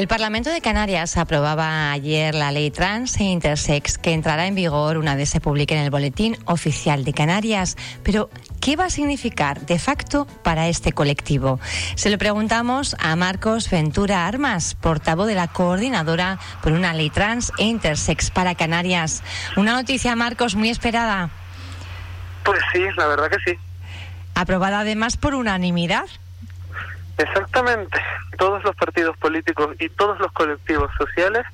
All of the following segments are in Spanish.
El Parlamento de Canarias aprobaba ayer la ley trans e intersex que entrará en vigor una vez se publique en el Boletín Oficial de Canarias. Pero, ¿qué va a significar de facto para este colectivo? Se lo preguntamos a Marcos Ventura Armas, portavoz de la coordinadora por una ley trans e intersex para Canarias. Una noticia, Marcos, muy esperada. Pues sí, la verdad que sí. Aprobada además por unanimidad. Exactamente. Todos los partidos políticos y todos los colectivos sociales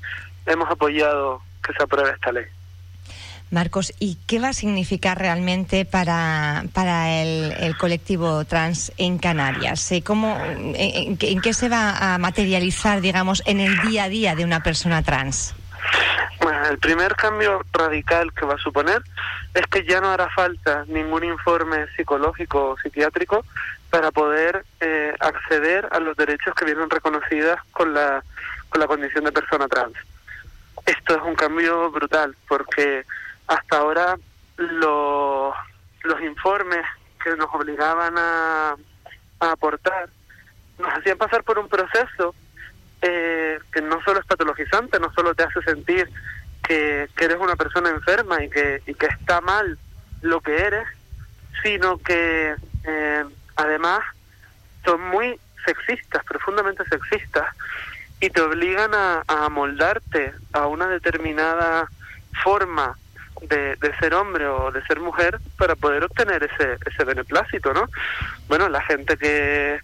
hemos apoyado que se apruebe esta ley. Marcos, ¿y qué va a significar realmente para, para el, colectivo trans en Canarias? Eh, ¿Cómo, en, en, qué se va a materializar, digamos, en el día a día de una persona trans? Bueno, el primer cambio radical que va a suponer es que ya no hará falta ningún informe psicológico o psiquiátrico para poder eh, acceder a los derechos que vienen reconocidas con la, con la condición de persona trans. Esto es un cambio brutal porque hasta ahora los informes que nos obligaban a, a aportar nos hacían pasar por un proceso eh, que no solo es patologizante, no solo te hace sentir que, eres una persona enferma y que, y que está mal lo que eres, sino que eh, además son muy sexistas, profundamente sexistas, y te obligan a, a moldarte a una determinada forma de, de, ser hombre o de ser mujer para poder obtener ese, ese beneplácito, ¿no? Bueno, la gente que,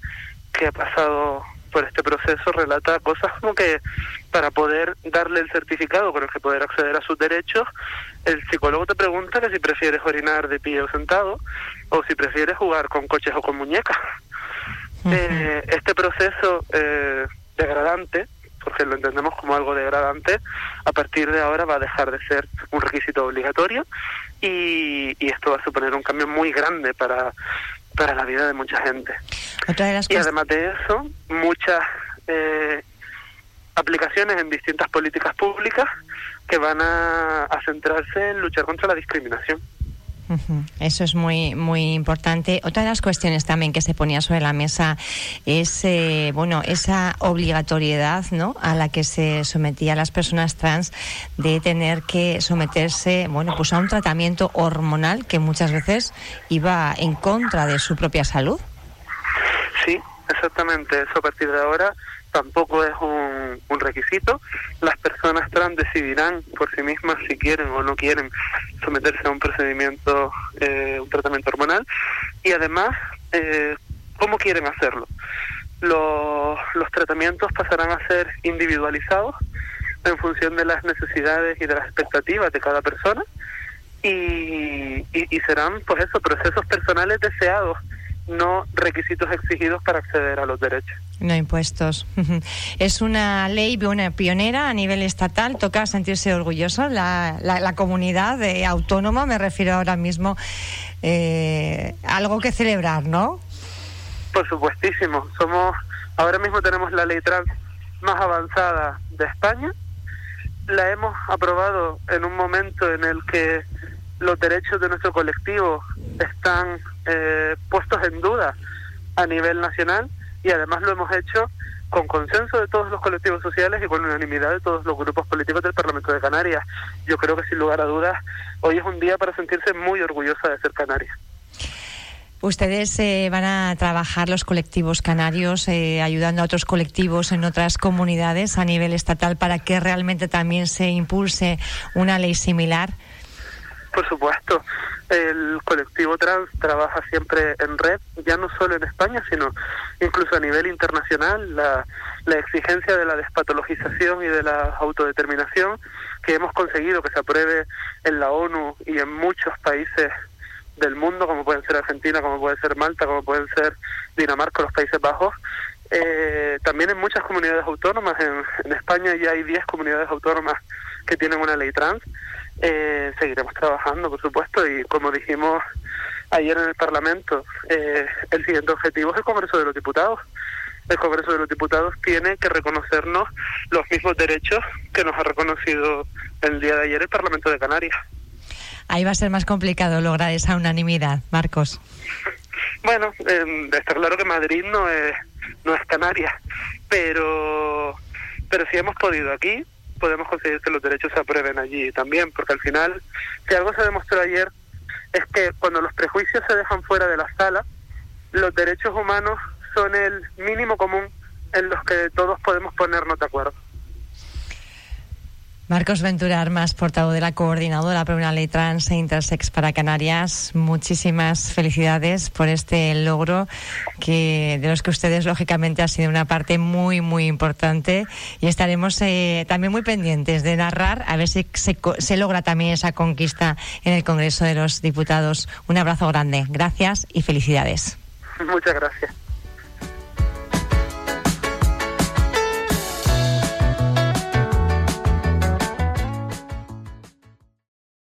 que ha pasado por este proceso relata cosas como que para poder darle el certificado con el que poder acceder a sus derechos, el psicólogo te pregunta que si prefieres orinar de pie o sentado o si prefieres jugar con coches o con muñecas. eh, este proceso eh, degradante, porque lo entendemos como algo degradante, a partir de ahora va a dejar de ser un requisito obligatorio y, y esto va a suponer un cambio muy grande para para la vida de mucha gente. y además de eso, muchas eh, aplicaciones en distintas políticas públicas que van a centrarse en luchar contra la discriminación. Eso es muy muy importante. Otra de las cuestiones también que se ponía sobre la mesa es eh, bueno esa obligatoriedad, ¿no? A la que se sometía a las personas trans de tener que someterse, bueno, pues a un tratamiento hormonal que muchas veces iba en contra de su propia salud. Sí, exactamente. Eso a partir de ahora tampoco es un, requisito. Las personas trans decidirán por sí mismas si quieren o no quieren someterse a un procedimiento, eh, un tratamiento hormonal y además eh, cómo quieren hacerlo. Los, los tratamientos pasarán a ser individualizados en función de las necesidades y de las expectativas de cada persona y, y, y serán pues eso procesos personales deseados no requisitos exigidos para acceder a los derechos. No impuestos. Es una ley una pionera a nivel estatal. Toca sentirse orgulloso. La, la, comunidad autónoma, me refiero ahora mismo, eh, algo que celebrar, ¿no? Por supuestísimo. Somos, ahora mismo tenemos la ley trans más avanzada de España. La hemos aprobado en un momento en el que los derechos de nuestro colectivo están eh, puestos en duda a nivel nacional y además lo hemos hecho con consenso de todos los colectivos sociales y con unanimidad de todos los grupos políticos del Parlamento de Canarias. Yo creo que sin lugar a dudas hoy es un día para sentirse muy orgullosa de ser canaria. Ustedes eh, van a trabajar los colectivos canarios eh, ayudando a otros colectivos en otras comunidades a nivel estatal para que realmente también se impulse una ley similar. Por supuesto, el colectivo trans trabaja siempre en red, ya no solo en España, sino incluso a nivel internacional, la, la exigencia de la despatologización y de la autodeterminación que hemos conseguido que se apruebe en la ONU y en muchos países del mundo, como pueden ser Argentina, como puede ser Malta, como pueden ser Dinamarca, los Países Bajos, eh, también en muchas comunidades autónomas, en, en España ya hay 10 comunidades autónomas que tienen una ley trans, eh, seguiremos trabajando, por supuesto, y como dijimos ayer en el Parlamento, eh, el siguiente objetivo es el Congreso de los Diputados. El Congreso de los Diputados tiene que reconocernos los mismos derechos que nos ha reconocido el día de ayer el Parlamento de Canarias. Ahí va a ser más complicado lograr esa unanimidad, Marcos. Bueno, eh, está claro que Madrid no es, no es Canarias, pero pero si hemos podido aquí, podemos conseguir que los derechos se aprueben allí también, porque al final, si algo se demostró ayer, es que cuando los prejuicios se dejan fuera de la sala, los derechos humanos son el mínimo común en los que todos podemos ponernos de acuerdo. Marcos Ventura Armas, portavoz de la coordinadora una ley trans e intersex para Canarias, muchísimas felicidades por este logro que de los que ustedes lógicamente ha sido una parte muy muy importante y estaremos eh, también muy pendientes de narrar a ver si se, se logra también esa conquista en el Congreso de los Diputados. Un abrazo grande, gracias y felicidades. Muchas gracias.